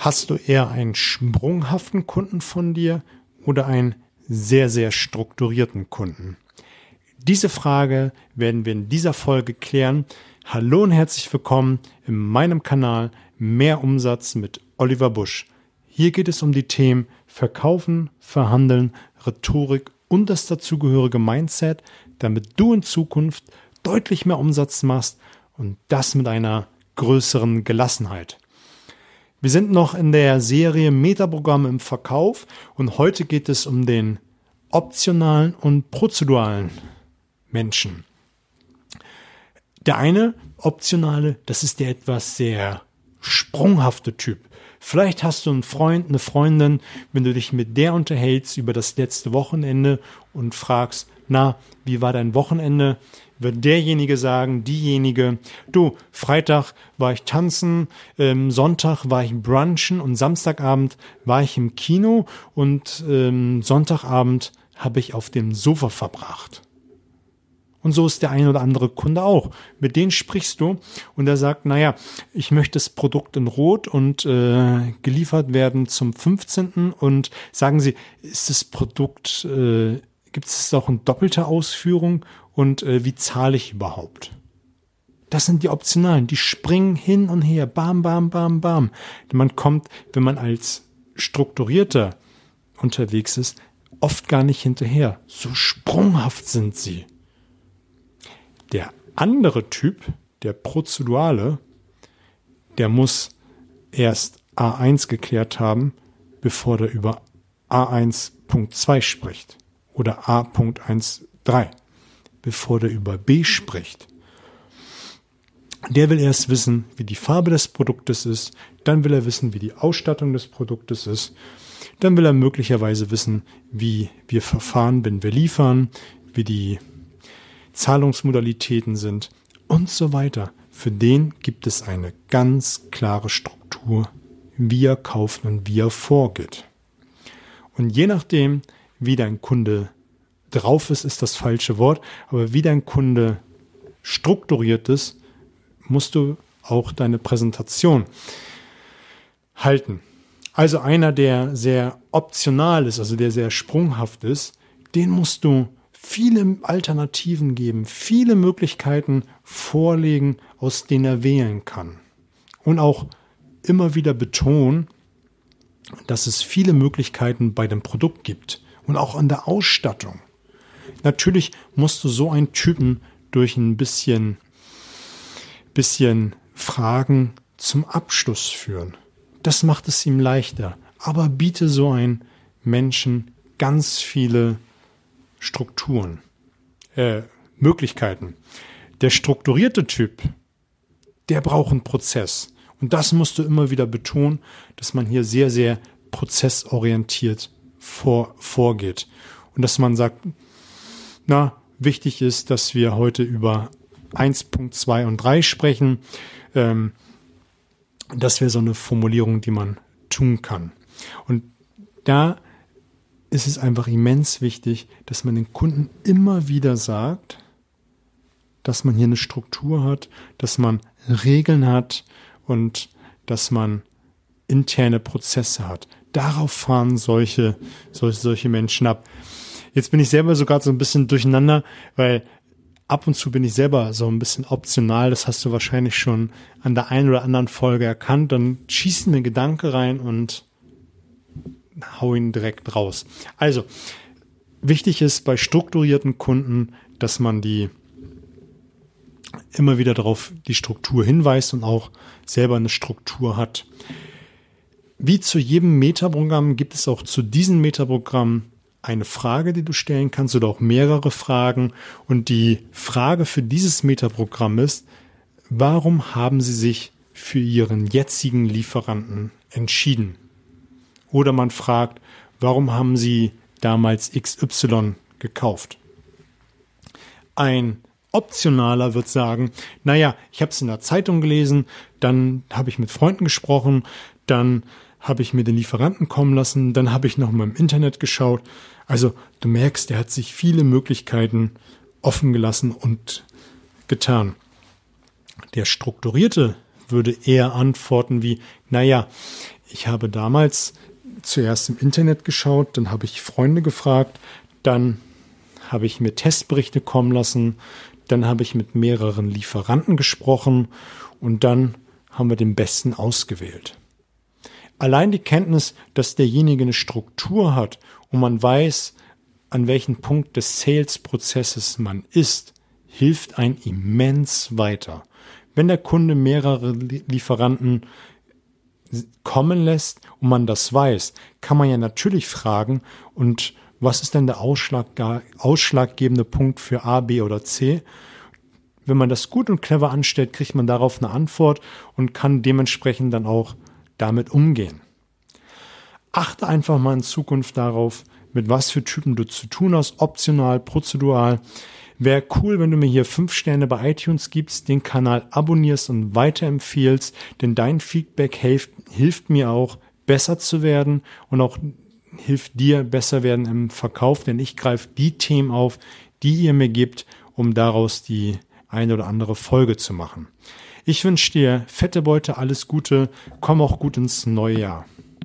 Hast du eher einen sprunghaften Kunden von dir oder einen sehr, sehr strukturierten Kunden? Diese Frage werden wir in dieser Folge klären. Hallo und herzlich willkommen in meinem Kanal Mehr Umsatz mit Oliver Busch. Hier geht es um die Themen Verkaufen, Verhandeln, Rhetorik und das dazugehörige Mindset, damit du in Zukunft deutlich mehr Umsatz machst und das mit einer größeren Gelassenheit. Wir sind noch in der Serie Metaprogramme im Verkauf und heute geht es um den optionalen und prozeduralen Menschen. Der eine optionale, das ist der etwas sehr sprunghafte Typ. Vielleicht hast du einen Freund, eine Freundin, wenn du dich mit der unterhältst über das letzte Wochenende und fragst, na, wie war dein Wochenende? Wird derjenige sagen, diejenige, du, Freitag war ich tanzen, ähm, Sonntag war ich brunchen und Samstagabend war ich im Kino und ähm, Sonntagabend habe ich auf dem Sofa verbracht. Und so ist der ein oder andere Kunde auch. Mit denen sprichst du und er sagt, naja, ich möchte das Produkt in Rot und äh, geliefert werden zum 15. Und sagen Sie, ist das Produkt, äh, gibt es auch in doppelter Ausführung und äh, wie zahle ich überhaupt? Das sind die Optionalen, die springen hin und her, bam, bam, bam, bam. Man kommt, wenn man als strukturierter unterwegs ist, oft gar nicht hinterher. So sprunghaft sind sie. Der andere Typ, der Prozedurale, der muss erst A1 geklärt haben, bevor der über A1.2 spricht oder A.13 bevor der über B spricht. Der will erst wissen, wie die Farbe des Produktes ist, dann will er wissen, wie die Ausstattung des Produktes ist, dann will er möglicherweise wissen, wie wir verfahren, wenn wir liefern, wie die Zahlungsmodalitäten sind und so weiter. Für den gibt es eine ganz klare Struktur, wie er kauft und wie er vorgeht. Und je nachdem, wie dein Kunde drauf ist, ist das falsche Wort, aber wie dein Kunde strukturiert ist, musst du auch deine Präsentation halten. Also einer, der sehr optional ist, also der sehr sprunghaft ist, den musst du viele Alternativen geben, viele Möglichkeiten vorlegen, aus denen er wählen kann. Und auch immer wieder betonen, dass es viele Möglichkeiten bei dem Produkt gibt und auch an der Ausstattung. Natürlich musst du so einen Typen durch ein bisschen, bisschen Fragen zum Abschluss führen. Das macht es ihm leichter. Aber biete so einen Menschen ganz viele Strukturen, äh, Möglichkeiten. Der strukturierte Typ, der braucht einen Prozess. Und das musst du immer wieder betonen, dass man hier sehr, sehr prozessorientiert vor, vorgeht. Und dass man sagt, na, wichtig ist, dass wir heute über 1.2 und 3 sprechen. Ähm, das wäre so eine Formulierung, die man tun kann. Und da ist es einfach immens wichtig, dass man den Kunden immer wieder sagt, dass man hier eine Struktur hat, dass man Regeln hat und dass man interne Prozesse hat. Darauf fahren solche, solche, solche Menschen ab. Jetzt bin ich selber sogar so ein bisschen durcheinander, weil ab und zu bin ich selber so ein bisschen optional. Das hast du wahrscheinlich schon an der einen oder anderen Folge erkannt. Dann schießt mir Gedanke rein und hau ihn direkt raus. Also, wichtig ist bei strukturierten Kunden, dass man die immer wieder darauf die Struktur hinweist und auch selber eine Struktur hat. Wie zu jedem Metaprogramm gibt es auch zu diesem Metaprogramm eine Frage, die du stellen kannst oder auch mehrere Fragen. Und die Frage für dieses Metaprogramm ist, warum haben Sie sich für Ihren jetzigen Lieferanten entschieden? Oder man fragt, warum haben Sie damals XY gekauft? Ein Optionaler wird sagen, naja, ich habe es in der Zeitung gelesen, dann habe ich mit Freunden gesprochen, dann habe ich mir den Lieferanten kommen lassen, dann habe ich noch mal im Internet geschaut. Also du merkst, der hat sich viele Möglichkeiten offen gelassen und getan. Der Strukturierte würde eher antworten wie, naja, ich habe damals zuerst im Internet geschaut, dann habe ich Freunde gefragt, dann habe ich mir Testberichte kommen lassen, dann habe ich mit mehreren Lieferanten gesprochen und dann haben wir den besten ausgewählt. Allein die Kenntnis, dass derjenige eine Struktur hat und man weiß, an welchem Punkt des Sales-Prozesses man ist, hilft ein immens weiter. Wenn der Kunde mehrere Lieferanten kommen lässt und man das weiß, kann man ja natürlich fragen, und was ist denn der Ausschlag, ausschlaggebende Punkt für A, B oder C? Wenn man das gut und clever anstellt, kriegt man darauf eine Antwort und kann dementsprechend dann auch damit umgehen. Achte einfach mal in Zukunft darauf, mit was für Typen du zu tun hast, optional, prozedural. Wäre cool, wenn du mir hier fünf Sterne bei iTunes gibst, den Kanal abonnierst und weiterempfiehlst, denn dein Feedback hilft, hilft mir auch, besser zu werden und auch hilft dir besser werden im Verkauf, denn ich greife die Themen auf, die ihr mir gibt, um daraus die eine oder andere Folge zu machen. Ich wünsche dir fette Beute, alles Gute, komm auch gut ins neue Jahr.